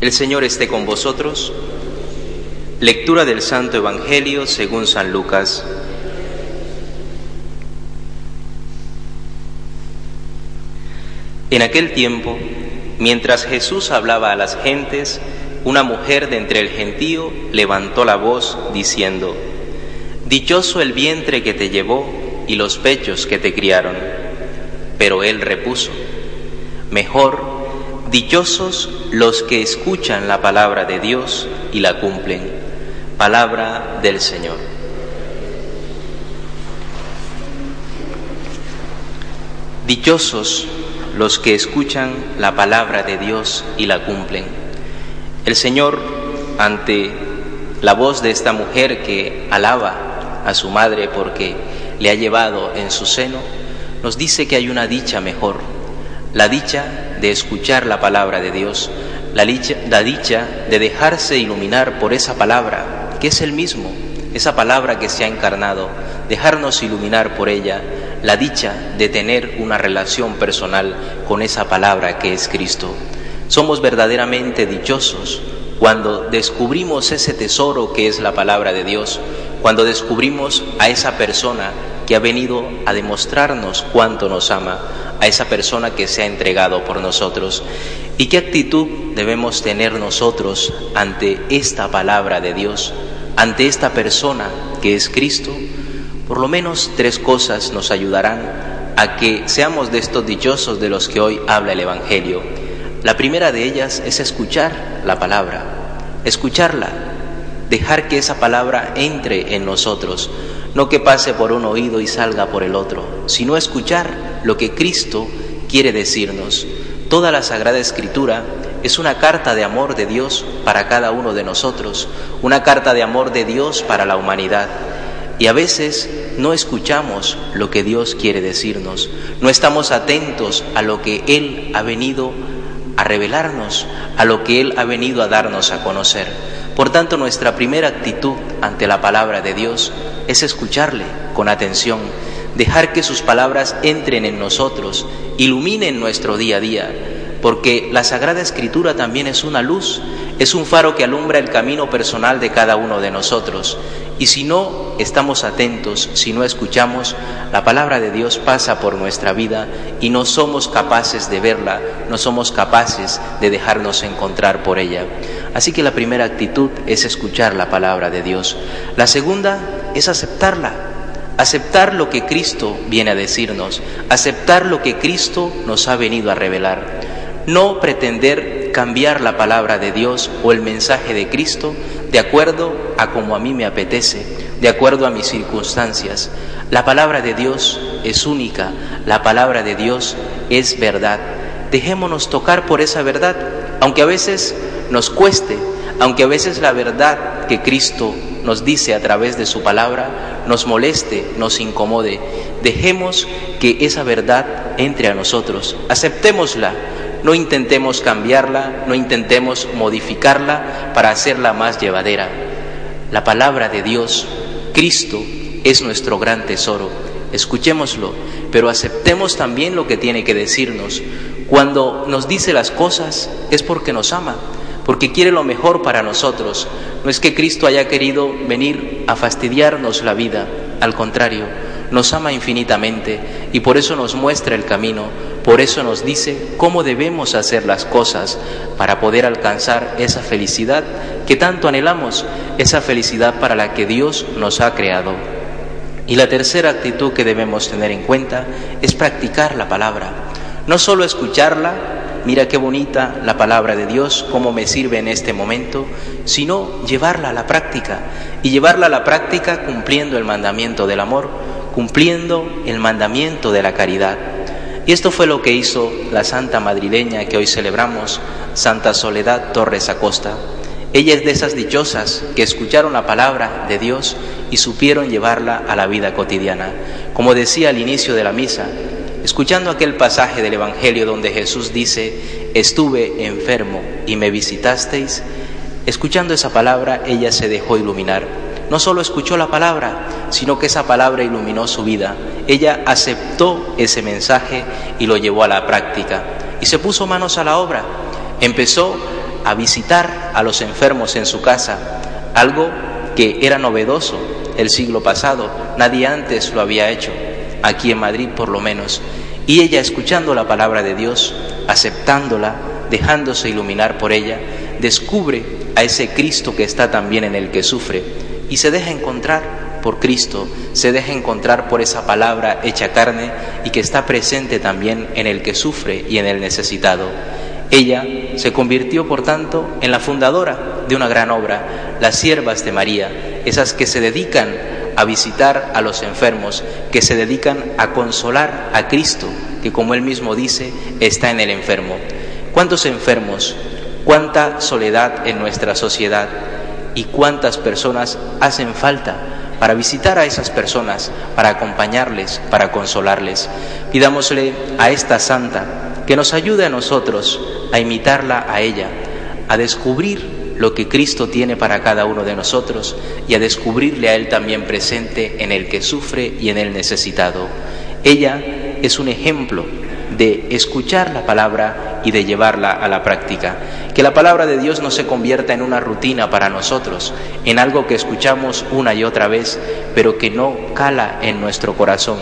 El Señor esté con vosotros. Lectura del Santo Evangelio según San Lucas. En aquel tiempo, mientras Jesús hablaba a las gentes, una mujer de entre el gentío levantó la voz diciendo, Dichoso el vientre que te llevó y los pechos que te criaron. Pero él repuso, Mejor, dichosos los que escuchan la palabra de Dios y la cumplen. Palabra del Señor. Dichosos los que escuchan la palabra de Dios y la cumplen. El Señor, ante la voz de esta mujer que alaba a su madre porque le ha llevado en su seno, nos dice que hay una dicha mejor, la dicha de escuchar la palabra de Dios, la dicha, la dicha de dejarse iluminar por esa palabra, que es el mismo, esa palabra que se ha encarnado, dejarnos iluminar por ella, la dicha de tener una relación personal con esa palabra que es Cristo. Somos verdaderamente dichosos cuando descubrimos ese tesoro que es la palabra de Dios, cuando descubrimos a esa persona que ha venido a demostrarnos cuánto nos ama, a esa persona que se ha entregado por nosotros. ¿Y qué actitud debemos tener nosotros ante esta palabra de Dios, ante esta persona que es Cristo? Por lo menos tres cosas nos ayudarán a que seamos de estos dichosos de los que hoy habla el Evangelio. La primera de ellas es escuchar la palabra, escucharla, dejar que esa palabra entre en nosotros, no que pase por un oído y salga por el otro, sino escuchar lo que Cristo quiere decirnos. Toda la Sagrada Escritura es una carta de amor de Dios para cada uno de nosotros, una carta de amor de Dios para la humanidad. Y a veces no escuchamos lo que Dios quiere decirnos, no estamos atentos a lo que Él ha venido a revelarnos, a lo que Él ha venido a darnos a conocer. Por tanto, nuestra primera actitud ante la palabra de Dios es escucharle con atención, dejar que sus palabras entren en nosotros, iluminen nuestro día a día, porque la Sagrada Escritura también es una luz, es un faro que alumbra el camino personal de cada uno de nosotros. Y si no estamos atentos, si no escuchamos, la palabra de Dios pasa por nuestra vida y no somos capaces de verla, no somos capaces de dejarnos encontrar por ella. Así que la primera actitud es escuchar la palabra de Dios. La segunda es aceptarla, aceptar lo que Cristo viene a decirnos, aceptar lo que Cristo nos ha venido a revelar. No pretender cambiar la palabra de Dios o el mensaje de Cristo de acuerdo a como a mí me apetece, de acuerdo a mis circunstancias. La palabra de Dios es única, la palabra de Dios es verdad. Dejémonos tocar por esa verdad, aunque a veces nos cueste, aunque a veces la verdad que Cristo nos dice a través de su palabra nos moleste, nos incomode. Dejemos que esa verdad entre a nosotros, aceptémosla, no intentemos cambiarla, no intentemos modificarla para hacerla más llevadera. La palabra de Dios, Cristo, es nuestro gran tesoro. Escuchémoslo, pero aceptemos también lo que tiene que decirnos. Cuando nos dice las cosas es porque nos ama, porque quiere lo mejor para nosotros. No es que Cristo haya querido venir a fastidiarnos la vida, al contrario, nos ama infinitamente y por eso nos muestra el camino, por eso nos dice cómo debemos hacer las cosas para poder alcanzar esa felicidad que tanto anhelamos, esa felicidad para la que Dios nos ha creado. Y la tercera actitud que debemos tener en cuenta es practicar la palabra. No solo escucharla, mira qué bonita la palabra de Dios, cómo me sirve en este momento, sino llevarla a la práctica y llevarla a la práctica cumpliendo el mandamiento del amor, cumpliendo el mandamiento de la caridad. Y esto fue lo que hizo la santa madrileña que hoy celebramos, Santa Soledad Torres Acosta. Ella es de esas dichosas que escucharon la palabra de Dios y supieron llevarla a la vida cotidiana. Como decía al inicio de la misa, escuchando aquel pasaje del Evangelio donde Jesús dice, estuve enfermo y me visitasteis, escuchando esa palabra ella se dejó iluminar. No solo escuchó la palabra, sino que esa palabra iluminó su vida. Ella aceptó ese mensaje y lo llevó a la práctica y se puso manos a la obra. Empezó a visitar a los enfermos en su casa, algo que era novedoso el siglo pasado, nadie antes lo había hecho, aquí en Madrid por lo menos. Y ella, escuchando la palabra de Dios, aceptándola, dejándose iluminar por ella, descubre a ese Cristo que está también en el que sufre y se deja encontrar por Cristo, se deja encontrar por esa palabra hecha carne y que está presente también en el que sufre y en el necesitado. Ella se convirtió, por tanto, en la fundadora de una gran obra, las siervas de María, esas que se dedican a visitar a los enfermos, que se dedican a consolar a Cristo, que como él mismo dice, está en el enfermo. ¿Cuántos enfermos? ¿Cuánta soledad en nuestra sociedad? ¿Y cuántas personas hacen falta para visitar a esas personas, para acompañarles, para consolarles? Pidámosle a esta santa que nos ayude a nosotros a imitarla a ella, a descubrir lo que Cristo tiene para cada uno de nosotros y a descubrirle a Él también presente en el que sufre y en el necesitado. Ella es un ejemplo de escuchar la palabra y de llevarla a la práctica. Que la palabra de Dios no se convierta en una rutina para nosotros, en algo que escuchamos una y otra vez, pero que no cala en nuestro corazón,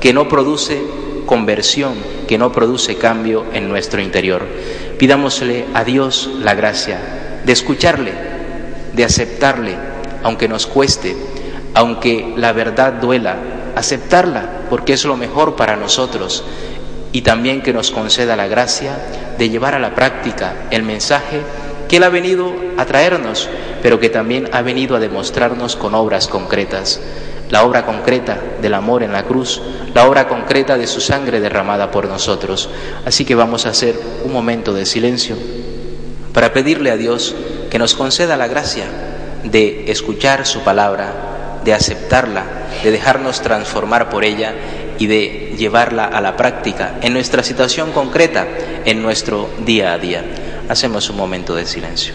que no produce conversión que no produce cambio en nuestro interior. Pidámosle a Dios la gracia de escucharle, de aceptarle, aunque nos cueste, aunque la verdad duela, aceptarla porque es lo mejor para nosotros. Y también que nos conceda la gracia de llevar a la práctica el mensaje que Él ha venido a traernos, pero que también ha venido a demostrarnos con obras concretas. La obra concreta del amor en la cruz, la obra concreta de su sangre derramada por nosotros. Así que vamos a hacer un momento de silencio para pedirle a Dios que nos conceda la gracia de escuchar su palabra, de aceptarla, de dejarnos transformar por ella y de llevarla a la práctica en nuestra situación concreta, en nuestro día a día. Hacemos un momento de silencio.